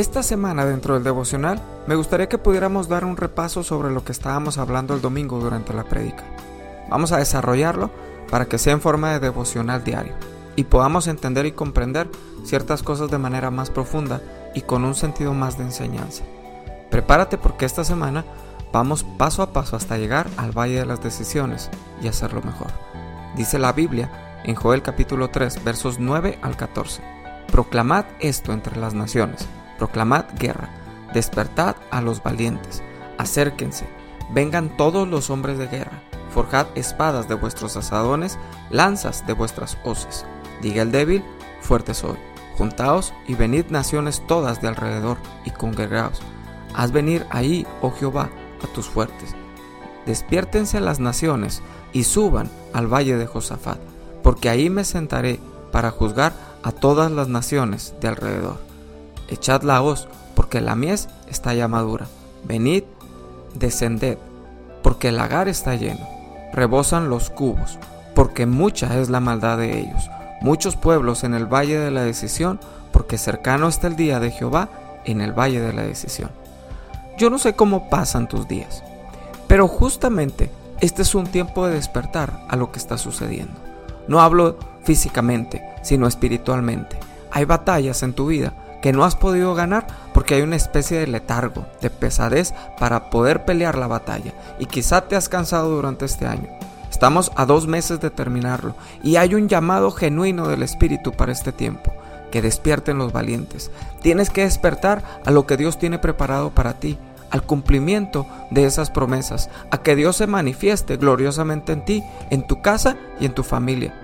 Esta semana dentro del devocional me gustaría que pudiéramos dar un repaso sobre lo que estábamos hablando el domingo durante la prédica. Vamos a desarrollarlo para que sea en forma de devocional diario y podamos entender y comprender ciertas cosas de manera más profunda y con un sentido más de enseñanza. Prepárate porque esta semana vamos paso a paso hasta llegar al Valle de las Decisiones y hacerlo mejor. Dice la Biblia en Joel capítulo 3 versos 9 al 14. Proclamad esto entre las naciones, proclamad guerra, despertad a los valientes, acérquense, vengan todos los hombres de guerra, forjad espadas de vuestros asadones, lanzas de vuestras hoces. Diga el débil, fuerte soy. Juntaos y venid naciones todas de alrededor y congregaos. Haz venir ahí, oh Jehová, a tus fuertes. Despiértense las naciones y suban al valle de Josafat, porque ahí me sentaré para juzgar a todas las naciones de alrededor. Echad la hoz, porque la mies está ya madura. Venid, descended, porque el lagar está lleno. Rebosan los cubos, porque mucha es la maldad de ellos. Muchos pueblos en el valle de la decisión, porque cercano está el día de Jehová en el valle de la decisión. Yo no sé cómo pasan tus días, pero justamente este es un tiempo de despertar a lo que está sucediendo. No hablo físicamente, sino espiritualmente. Hay batallas en tu vida que no has podido ganar porque hay una especie de letargo, de pesadez para poder pelear la batalla y quizá te has cansado durante este año. Estamos a dos meses de terminarlo y hay un llamado genuino del Espíritu para este tiempo que despierten los valientes. Tienes que despertar a lo que Dios tiene preparado para ti al cumplimiento de esas promesas, a que Dios se manifieste gloriosamente en ti, en tu casa y en tu familia.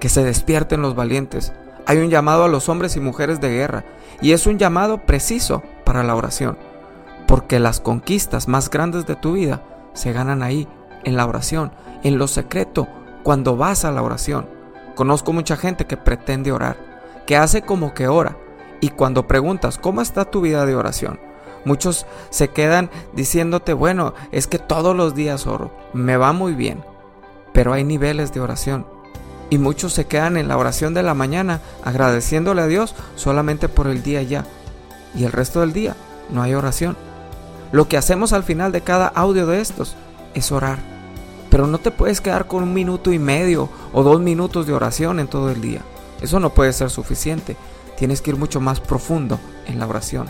Que se despierten los valientes. Hay un llamado a los hombres y mujeres de guerra, y es un llamado preciso para la oración, porque las conquistas más grandes de tu vida se ganan ahí, en la oración, en lo secreto, cuando vas a la oración. Conozco mucha gente que pretende orar, que hace como que ora, y cuando preguntas, ¿cómo está tu vida de oración? Muchos se quedan diciéndote, bueno, es que todos los días oro, me va muy bien, pero hay niveles de oración. Y muchos se quedan en la oración de la mañana agradeciéndole a Dios solamente por el día ya. Y el resto del día no hay oración. Lo que hacemos al final de cada audio de estos es orar. Pero no te puedes quedar con un minuto y medio o dos minutos de oración en todo el día. Eso no puede ser suficiente. Tienes que ir mucho más profundo en la oración.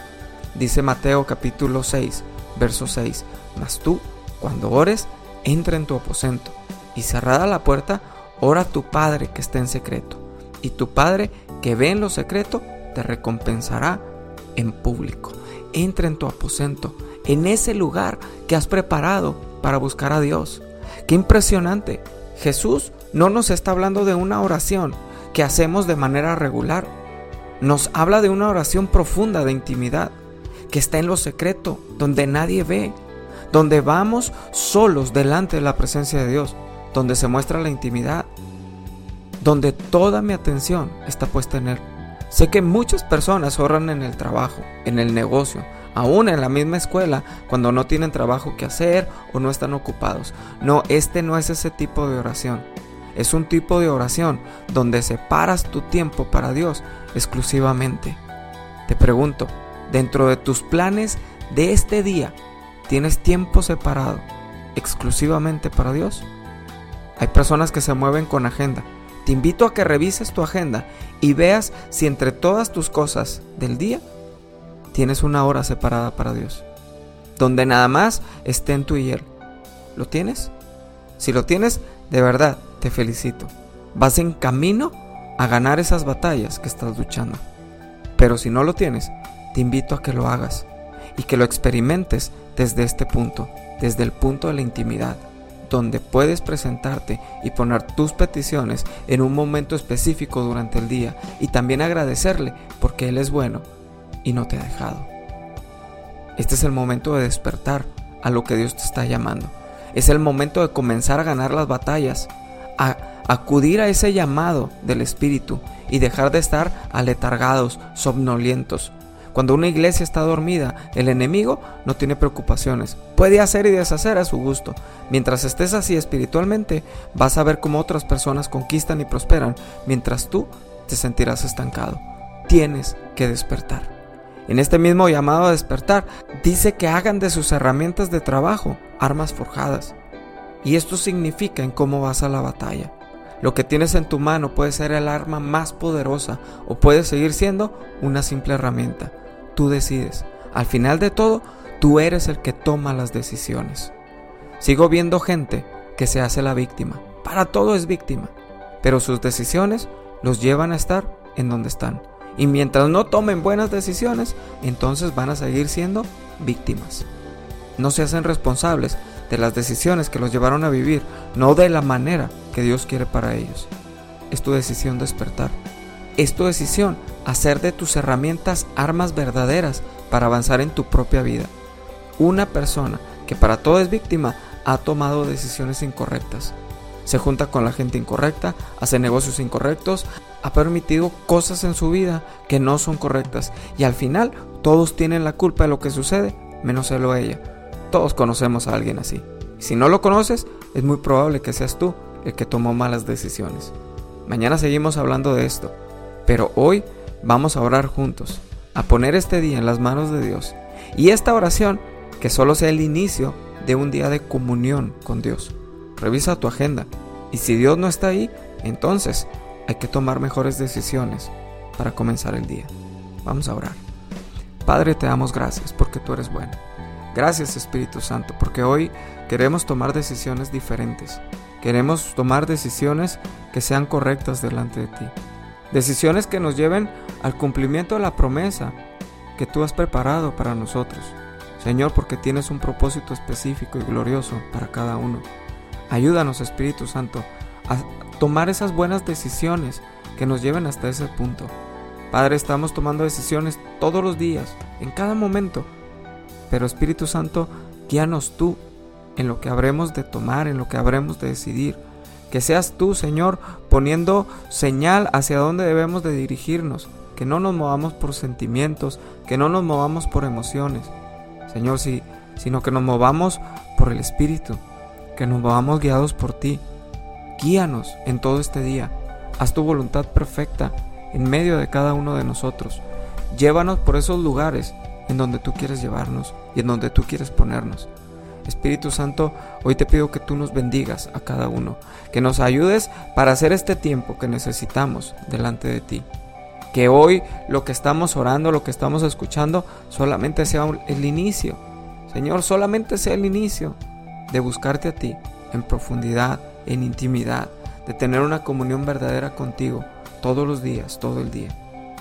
Dice Mateo capítulo 6, verso 6, Mas tú, cuando ores, entra en tu aposento, y cerrada la puerta, ora a tu Padre que está en secreto, y tu Padre que ve en lo secreto, te recompensará en público. Entra en tu aposento, en ese lugar que has preparado para buscar a Dios. Qué impresionante. Jesús no nos está hablando de una oración que hacemos de manera regular. Nos habla de una oración profunda de intimidad que está en lo secreto, donde nadie ve, donde vamos solos delante de la presencia de Dios, donde se muestra la intimidad, donde toda mi atención está puesta en Él. Sé que muchas personas oran en el trabajo, en el negocio, aún en la misma escuela, cuando no tienen trabajo que hacer o no están ocupados. No, este no es ese tipo de oración. Es un tipo de oración donde separas tu tiempo para Dios exclusivamente. Te pregunto, Dentro de tus planes de este día, ¿tienes tiempo separado exclusivamente para Dios? Hay personas que se mueven con agenda. Te invito a que revises tu agenda y veas si entre todas tus cosas del día tienes una hora separada para Dios. Donde nada más estén tú y Él. ¿Lo tienes? Si lo tienes, de verdad, te felicito. Vas en camino a ganar esas batallas que estás luchando. Pero si no lo tienes, te invito a que lo hagas y que lo experimentes desde este punto, desde el punto de la intimidad, donde puedes presentarte y poner tus peticiones en un momento específico durante el día y también agradecerle porque Él es bueno y no te ha dejado. Este es el momento de despertar a lo que Dios te está llamando. Es el momento de comenzar a ganar las batallas, a acudir a ese llamado del Espíritu y dejar de estar aletargados, somnolientos, cuando una iglesia está dormida, el enemigo no tiene preocupaciones. Puede hacer y deshacer a su gusto. Mientras estés así espiritualmente, vas a ver cómo otras personas conquistan y prosperan, mientras tú te sentirás estancado. Tienes que despertar. En este mismo llamado a despertar, dice que hagan de sus herramientas de trabajo armas forjadas. Y esto significa en cómo vas a la batalla. Lo que tienes en tu mano puede ser el arma más poderosa o puede seguir siendo una simple herramienta. Tú decides. Al final de todo, tú eres el que toma las decisiones. Sigo viendo gente que se hace la víctima. Para todo es víctima. Pero sus decisiones los llevan a estar en donde están. Y mientras no tomen buenas decisiones, entonces van a seguir siendo víctimas. No se hacen responsables de las decisiones que los llevaron a vivir, no de la manera que Dios quiere para ellos. Es tu decisión despertar. Es tu decisión hacer de tus herramientas armas verdaderas para avanzar en tu propia vida. Una persona que para todo es víctima ha tomado decisiones incorrectas. Se junta con la gente incorrecta, hace negocios incorrectos, ha permitido cosas en su vida que no son correctas y al final todos tienen la culpa de lo que sucede, menos él o ella. Todos conocemos a alguien así. si no lo conoces, es muy probable que seas tú el que tomó malas decisiones. Mañana seguimos hablando de esto, pero hoy vamos a orar juntos, a poner este día en las manos de Dios. Y esta oración, que solo sea el inicio de un día de comunión con Dios. Revisa tu agenda y si Dios no está ahí, entonces hay que tomar mejores decisiones para comenzar el día. Vamos a orar. Padre, te damos gracias porque tú eres bueno. Gracias Espíritu Santo, porque hoy queremos tomar decisiones diferentes. Queremos tomar decisiones que sean correctas delante de ti. Decisiones que nos lleven al cumplimiento de la promesa que tú has preparado para nosotros. Señor, porque tienes un propósito específico y glorioso para cada uno. Ayúdanos, Espíritu Santo, a tomar esas buenas decisiones que nos lleven hasta ese punto. Padre, estamos tomando decisiones todos los días, en cada momento pero Espíritu Santo, guíanos tú en lo que habremos de tomar, en lo que habremos de decidir. Que seas tú, Señor, poniendo señal hacia dónde debemos de dirigirnos. Que no nos movamos por sentimientos, que no nos movamos por emociones. Señor, sí, sino que nos movamos por el Espíritu, que nos movamos guiados por ti. Guíanos en todo este día. Haz tu voluntad perfecta en medio de cada uno de nosotros. Llévanos por esos lugares en donde tú quieres llevarnos y en donde tú quieres ponernos. Espíritu Santo, hoy te pido que tú nos bendigas a cada uno, que nos ayudes para hacer este tiempo que necesitamos delante de ti. Que hoy lo que estamos orando, lo que estamos escuchando, solamente sea el inicio. Señor, solamente sea el inicio de buscarte a ti en profundidad, en intimidad, de tener una comunión verdadera contigo todos los días, todo el día.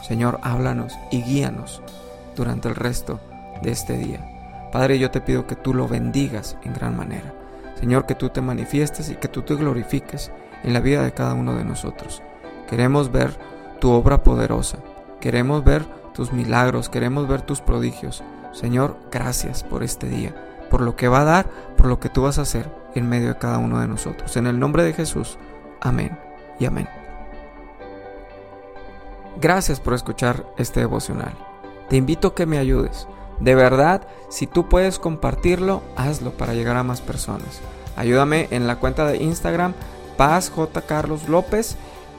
Señor, háblanos y guíanos durante el resto de este día. Padre, yo te pido que tú lo bendigas en gran manera. Señor, que tú te manifiestes y que tú te glorifiques en la vida de cada uno de nosotros. Queremos ver tu obra poderosa. Queremos ver tus milagros. Queremos ver tus prodigios. Señor, gracias por este día, por lo que va a dar, por lo que tú vas a hacer en medio de cada uno de nosotros. En el nombre de Jesús. Amén y amén. Gracias por escuchar este devocional. Te invito a que me ayudes. De verdad, si tú puedes compartirlo, hazlo para llegar a más personas. Ayúdame en la cuenta de Instagram, Paz J. Carlos López.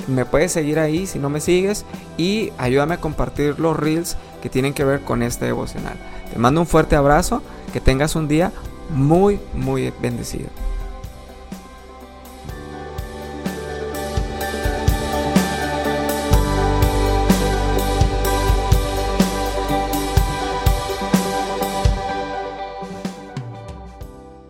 Me puedes seguir ahí si no me sigues. Y ayúdame a compartir los reels que tienen que ver con este devocional. Te mando un fuerte abrazo. Que tengas un día muy, muy bendecido.